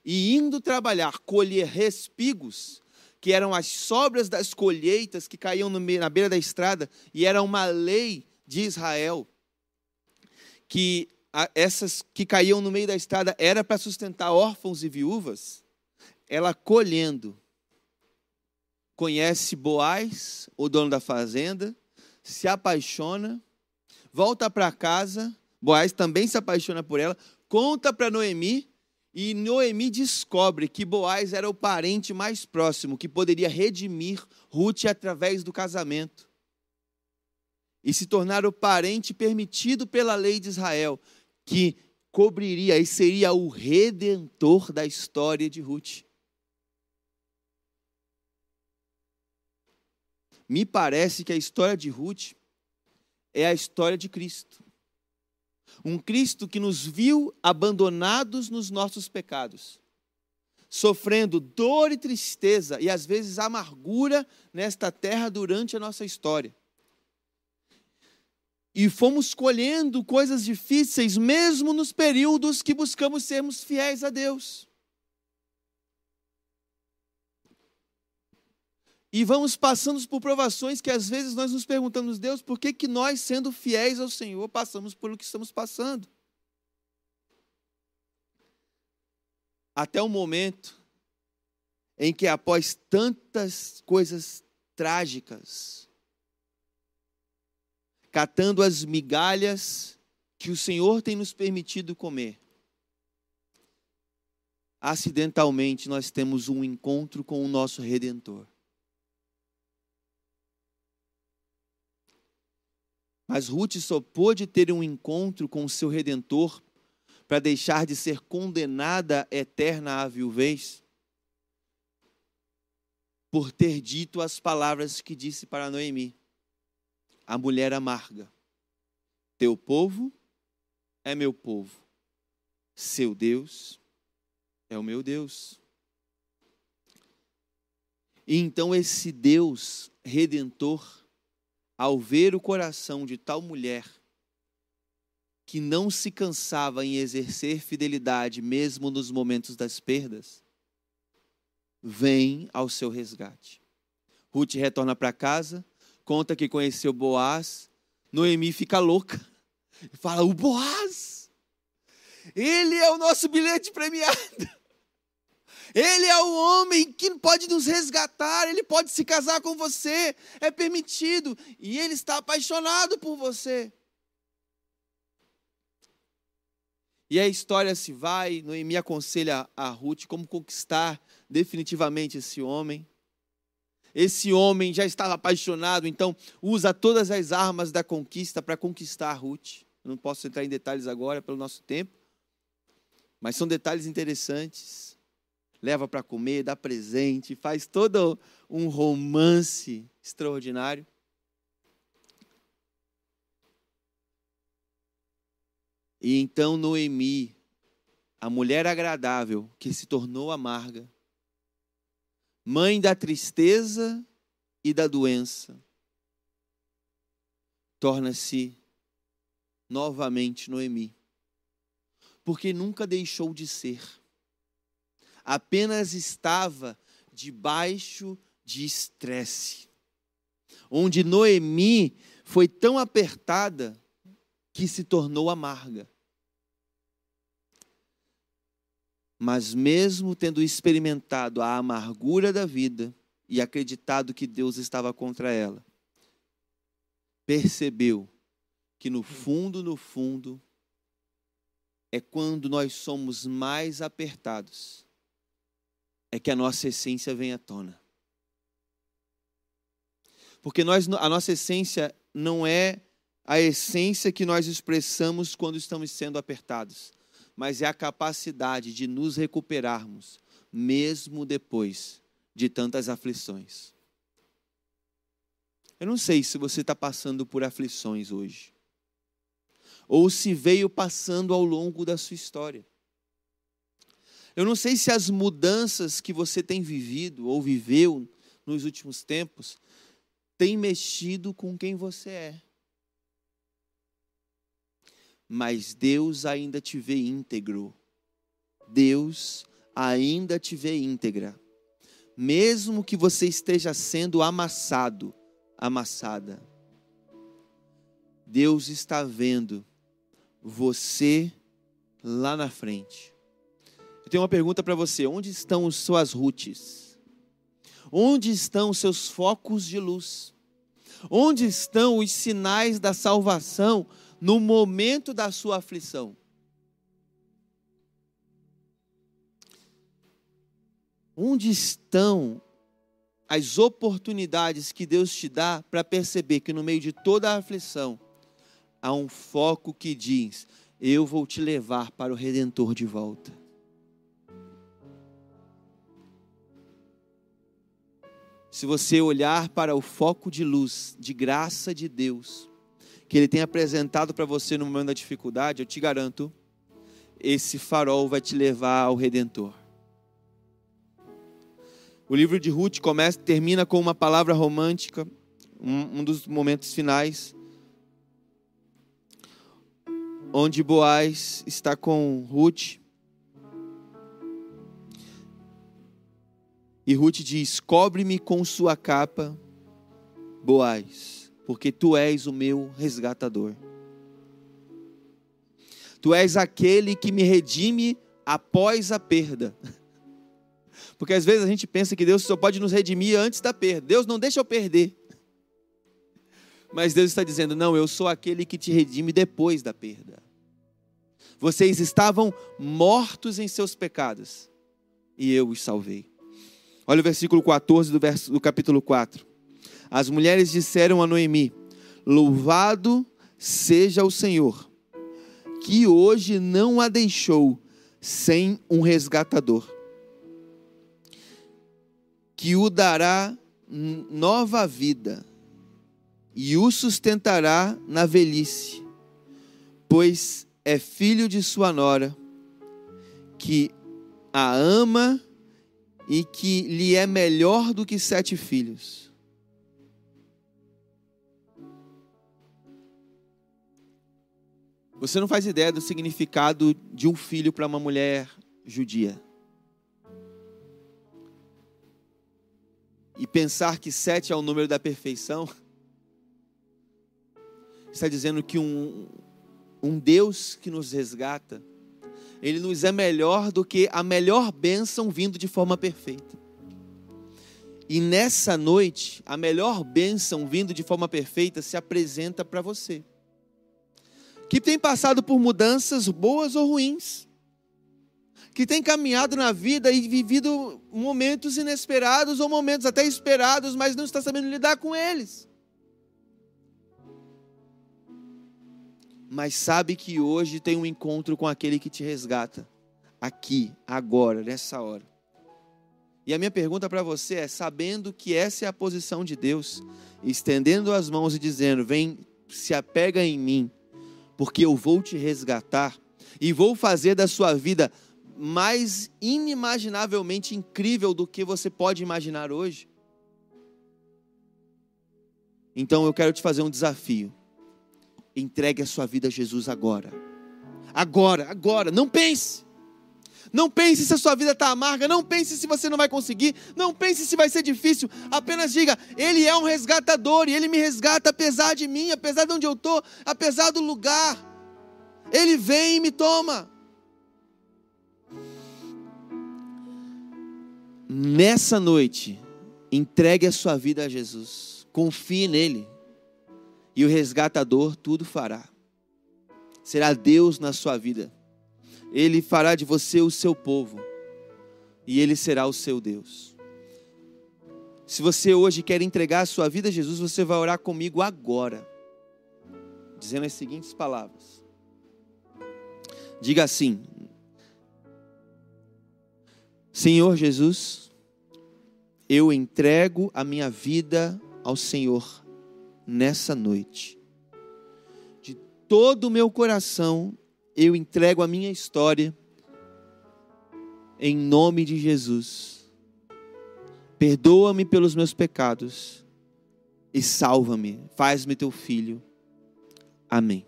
e indo trabalhar, colher respigos que eram as sobras das colheitas que caíam na beira da estrada, e era uma lei de Israel que essas que caíam no meio da estrada era para sustentar órfãos e viúvas. Ela colhendo, conhece Boaz, o dono da fazenda, se apaixona, volta para casa. Boaz também se apaixona por ela, conta para Noemi e Noemi descobre que Boaz era o parente mais próximo que poderia redimir Ruth através do casamento. e se tornar o parente permitido pela lei de Israel, que cobriria e seria o redentor da história de Ruth. Me parece que a história de Ruth é a história de Cristo. Um Cristo que nos viu abandonados nos nossos pecados, sofrendo dor e tristeza e às vezes amargura nesta terra durante a nossa história. E fomos colhendo coisas difíceis, mesmo nos períodos que buscamos sermos fiéis a Deus. E vamos passando por provações que às vezes nós nos perguntamos, Deus, por que, que nós, sendo fiéis ao Senhor, passamos por o que estamos passando? Até o momento em que, após tantas coisas trágicas, catando as migalhas que o Senhor tem nos permitido comer, acidentalmente nós temos um encontro com o nosso Redentor. Mas Ruth só pôde ter um encontro com o seu redentor para deixar de ser condenada eterna à viuvez, por ter dito as palavras que disse para Noemi, a mulher amarga: Teu povo é meu povo, seu Deus é o meu Deus. E então esse Deus redentor ao ver o coração de tal mulher que não se cansava em exercer fidelidade mesmo nos momentos das perdas, vem ao seu resgate. Ruth retorna para casa, conta que conheceu Boaz, Noemi fica louca e fala: O Boaz, ele é o nosso bilhete premiado. Ele é o homem que pode nos resgatar, ele pode se casar com você, é permitido, e ele está apaixonado por você. E a história se vai, Noemi aconselha a Ruth como conquistar definitivamente esse homem. Esse homem já estava apaixonado, então usa todas as armas da conquista para conquistar a Ruth. Eu não posso entrar em detalhes agora pelo nosso tempo, mas são detalhes interessantes leva para comer, dá presente, faz todo um romance extraordinário. E então Noemi, a mulher agradável que se tornou amarga, mãe da tristeza e da doença, torna-se novamente Noemi, porque nunca deixou de ser apenas estava debaixo de estresse. Onde Noemi foi tão apertada que se tornou amarga. Mas, mesmo tendo experimentado a amargura da vida e acreditado que Deus estava contra ela, percebeu que no fundo, no fundo, é quando nós somos mais apertados é que a nossa essência vem à tona. Porque nós, a nossa essência não é a essência que nós expressamos quando estamos sendo apertados, mas é a capacidade de nos recuperarmos, mesmo depois de tantas aflições. Eu não sei se você está passando por aflições hoje, ou se veio passando ao longo da sua história. Eu não sei se as mudanças que você tem vivido ou viveu nos últimos tempos têm mexido com quem você é. Mas Deus ainda te vê íntegro. Deus ainda te vê íntegra. Mesmo que você esteja sendo amassado, amassada. Deus está vendo você lá na frente. Eu tenho uma pergunta para você: onde estão as suas rutes? Onde estão os seus focos de luz? Onde estão os sinais da salvação no momento da sua aflição? Onde estão as oportunidades que Deus te dá para perceber que no meio de toda a aflição há um foco que diz: Eu vou te levar para o Redentor de volta. Se você olhar para o foco de luz, de graça de Deus, que Ele tem apresentado para você no momento da dificuldade, eu te garanto, esse farol vai te levar ao Redentor. O livro de Ruth começa, termina com uma palavra romântica, um, um dos momentos finais, onde Boaz está com Ruth. E Ruth diz: Cobre-me com sua capa, Boaz, porque tu és o meu resgatador. Tu és aquele que me redime após a perda. Porque às vezes a gente pensa que Deus só pode nos redimir antes da perda. Deus não deixa eu perder. Mas Deus está dizendo: não, eu sou aquele que te redime depois da perda. Vocês estavam mortos em seus pecados e eu os salvei. Olha o versículo 14 do, verso, do capítulo 4. As mulheres disseram a Noemi: Louvado seja o Senhor, que hoje não a deixou sem um resgatador que o dará nova vida e o sustentará na velhice, pois é filho de sua nora, que a ama e que lhe é melhor do que sete filhos. Você não faz ideia do significado de um filho para uma mulher judia. e pensar que sete é o número da perfeição, está dizendo que um, um Deus que nos resgata, ele nos é melhor do que a melhor bênção vindo de forma perfeita. E nessa noite, a melhor bênção vindo de forma perfeita se apresenta para você. Que tem passado por mudanças boas ou ruins que tem caminhado na vida e vivido momentos inesperados ou momentos até esperados, mas não está sabendo lidar com eles. Mas sabe que hoje tem um encontro com aquele que te resgata, aqui, agora, nessa hora. E a minha pergunta para você é: sabendo que essa é a posição de Deus, estendendo as mãos e dizendo: Vem, se apega em mim, porque eu vou te resgatar e vou fazer da sua vida mais inimaginavelmente incrível do que você pode imaginar hoje. Então eu quero te fazer um desafio. Entregue a sua vida a Jesus agora. Agora, agora. Não pense. Não pense se a sua vida está amarga. Não pense se você não vai conseguir. Não pense se vai ser difícil. Apenas diga: Ele é um resgatador e Ele me resgata apesar de mim, apesar de onde eu estou, apesar do lugar. Ele vem e me toma. nessa noite, entregue a sua vida a Jesus. Confie nele. E o resgatador tudo fará. Será Deus na sua vida. Ele fará de você o seu povo. E ele será o seu Deus. Se você hoje quer entregar a sua vida a Jesus, você vai orar comigo agora. Dizendo as seguintes palavras. Diga assim: Senhor Jesus, eu entrego a minha vida ao Senhor nessa noite. De todo o meu coração, eu entrego a minha história em nome de Jesus. Perdoa-me pelos meus pecados e salva-me, faz-me teu filho. Amém.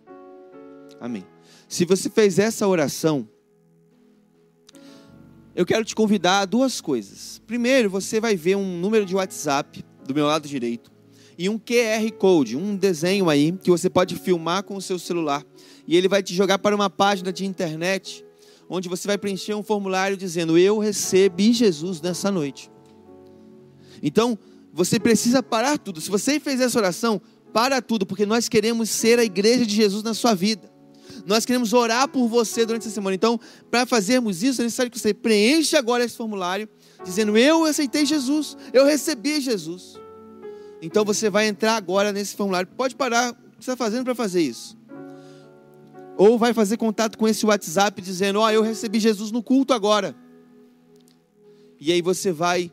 Amém. Se você fez essa oração, eu quero te convidar a duas coisas. Primeiro, você vai ver um número de WhatsApp do meu lado direito e um QR Code, um desenho aí que você pode filmar com o seu celular e ele vai te jogar para uma página de internet onde você vai preencher um formulário dizendo: Eu recebi Jesus nessa noite. Então, você precisa parar tudo. Se você fez essa oração, para tudo, porque nós queremos ser a igreja de Jesus na sua vida. Nós queremos orar por você durante essa semana. Então, para fazermos isso, é necessário que você preencha agora esse formulário, dizendo: Eu aceitei Jesus, eu recebi Jesus. Então você vai entrar agora nesse formulário. Pode parar o que você está fazendo para fazer isso. Ou vai fazer contato com esse WhatsApp dizendo: Ó, oh, eu recebi Jesus no culto agora. E aí você vai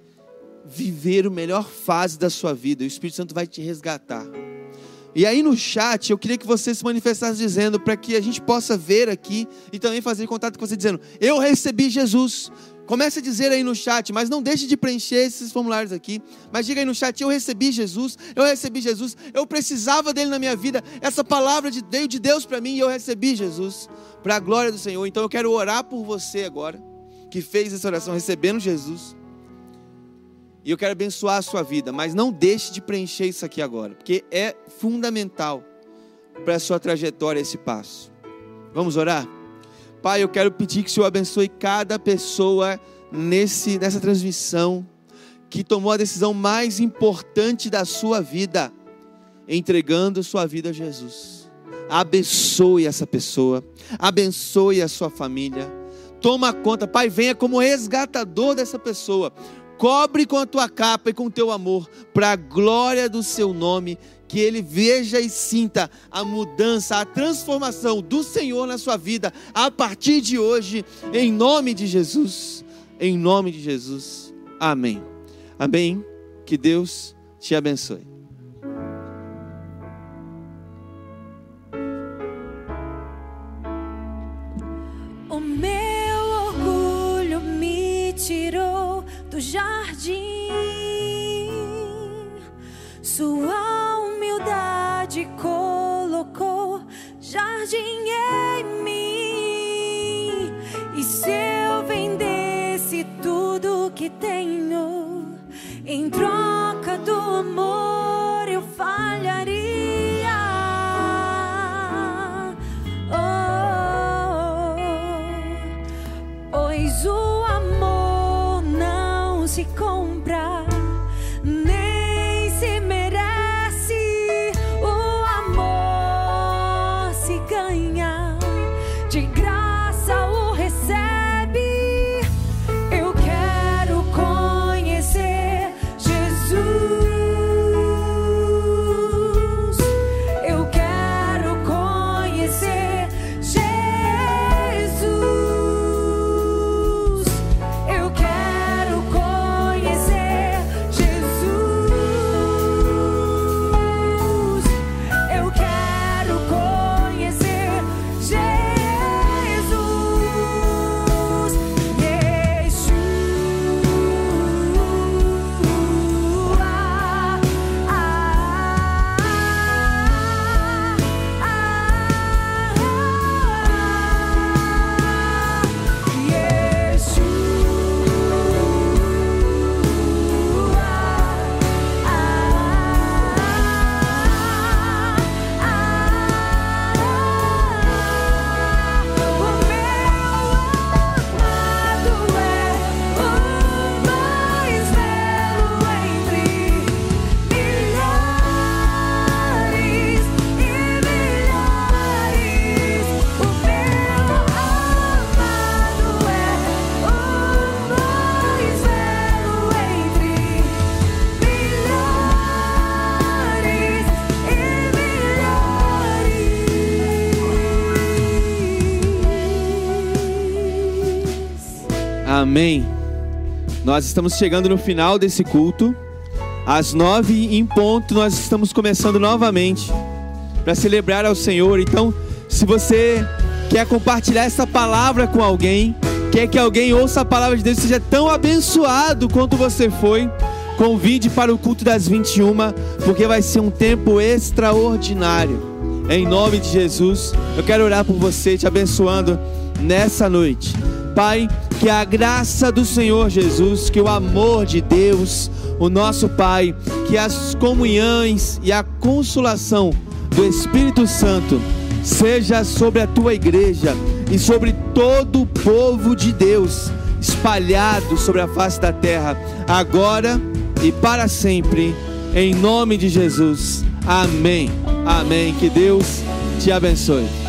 viver a melhor fase da sua vida. O Espírito Santo vai te resgatar. E aí no chat, eu queria que você se manifestasse dizendo, para que a gente possa ver aqui e também fazer contato com você dizendo: Eu recebi Jesus. Comece a dizer aí no chat, mas não deixe de preencher esses formulários aqui. Mas diga aí no chat: Eu recebi Jesus, eu recebi Jesus, eu precisava dele na minha vida. Essa palavra de, veio de Deus para mim e eu recebi Jesus, para a glória do Senhor. Então eu quero orar por você agora, que fez essa oração recebendo Jesus. E eu quero abençoar a sua vida, mas não deixe de preencher isso aqui agora, porque é fundamental para a sua trajetória esse passo. Vamos orar? Pai, eu quero pedir que o Senhor abençoe cada pessoa nesse, nessa transmissão que tomou a decisão mais importante da sua vida, entregando sua vida a Jesus. Abençoe essa pessoa, abençoe a sua família. Toma conta, Pai, venha como resgatador dessa pessoa cobre com a tua capa e com o teu amor, para a glória do seu nome, que ele veja e sinta a mudança, a transformação do Senhor na sua vida a partir de hoje, em nome de Jesus. Em nome de Jesus. Amém. Amém. Que Deus te abençoe. Jardim em mim. E se eu vendesse tudo que tenho em troca do amor, Nós estamos chegando no final desse culto. Às nove em ponto, nós estamos começando novamente para celebrar ao Senhor. Então, se você quer compartilhar essa palavra com alguém, quer que alguém ouça a palavra de Deus seja tão abençoado quanto você foi, convide para o culto das 21, porque vai ser um tempo extraordinário. Em nome de Jesus, eu quero orar por você, te abençoando nessa noite. Pai, que a graça do Senhor Jesus, que o amor de Deus, o nosso Pai, que as comunhões e a consolação do Espírito Santo seja sobre a tua igreja e sobre todo o povo de Deus espalhado sobre a face da terra, agora e para sempre, em nome de Jesus. Amém. Amém. Que Deus te abençoe.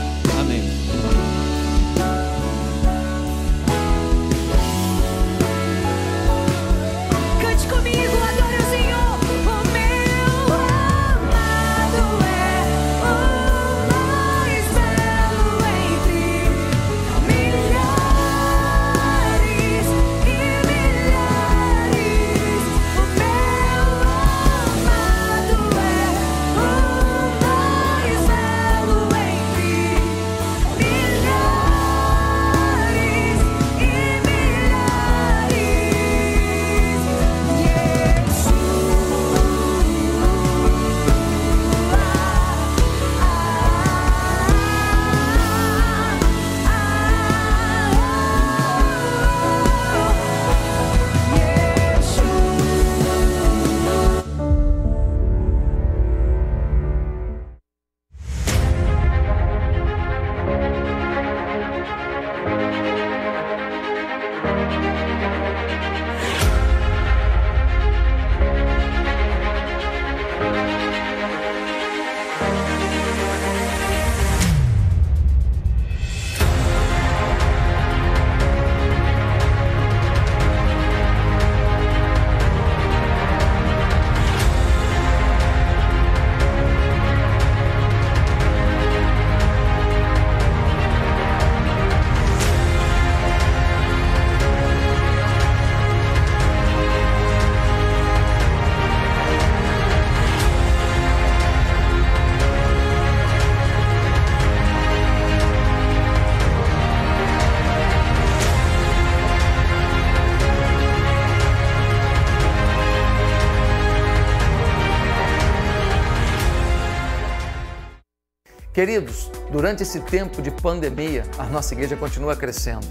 Queridos, durante esse tempo de pandemia, a nossa igreja continua crescendo.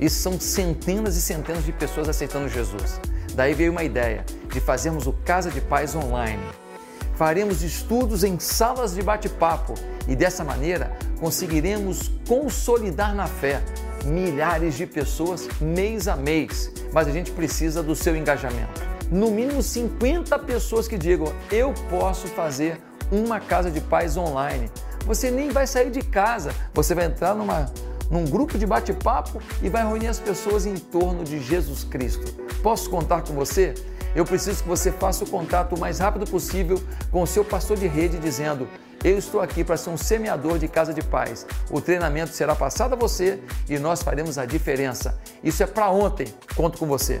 E são centenas e centenas de pessoas aceitando Jesus. Daí veio uma ideia de fazermos o Casa de Paz online. Faremos estudos em salas de bate-papo e dessa maneira conseguiremos consolidar na fé milhares de pessoas mês a mês. Mas a gente precisa do seu engajamento. No mínimo 50 pessoas que digam: Eu posso fazer uma casa de paz online. Você nem vai sair de casa, você vai entrar numa, num grupo de bate-papo e vai reunir as pessoas em torno de Jesus Cristo. Posso contar com você? Eu preciso que você faça o contato o mais rápido possível com o seu pastor de rede, dizendo: Eu estou aqui para ser um semeador de casa de paz. O treinamento será passado a você e nós faremos a diferença. Isso é para ontem. Conto com você.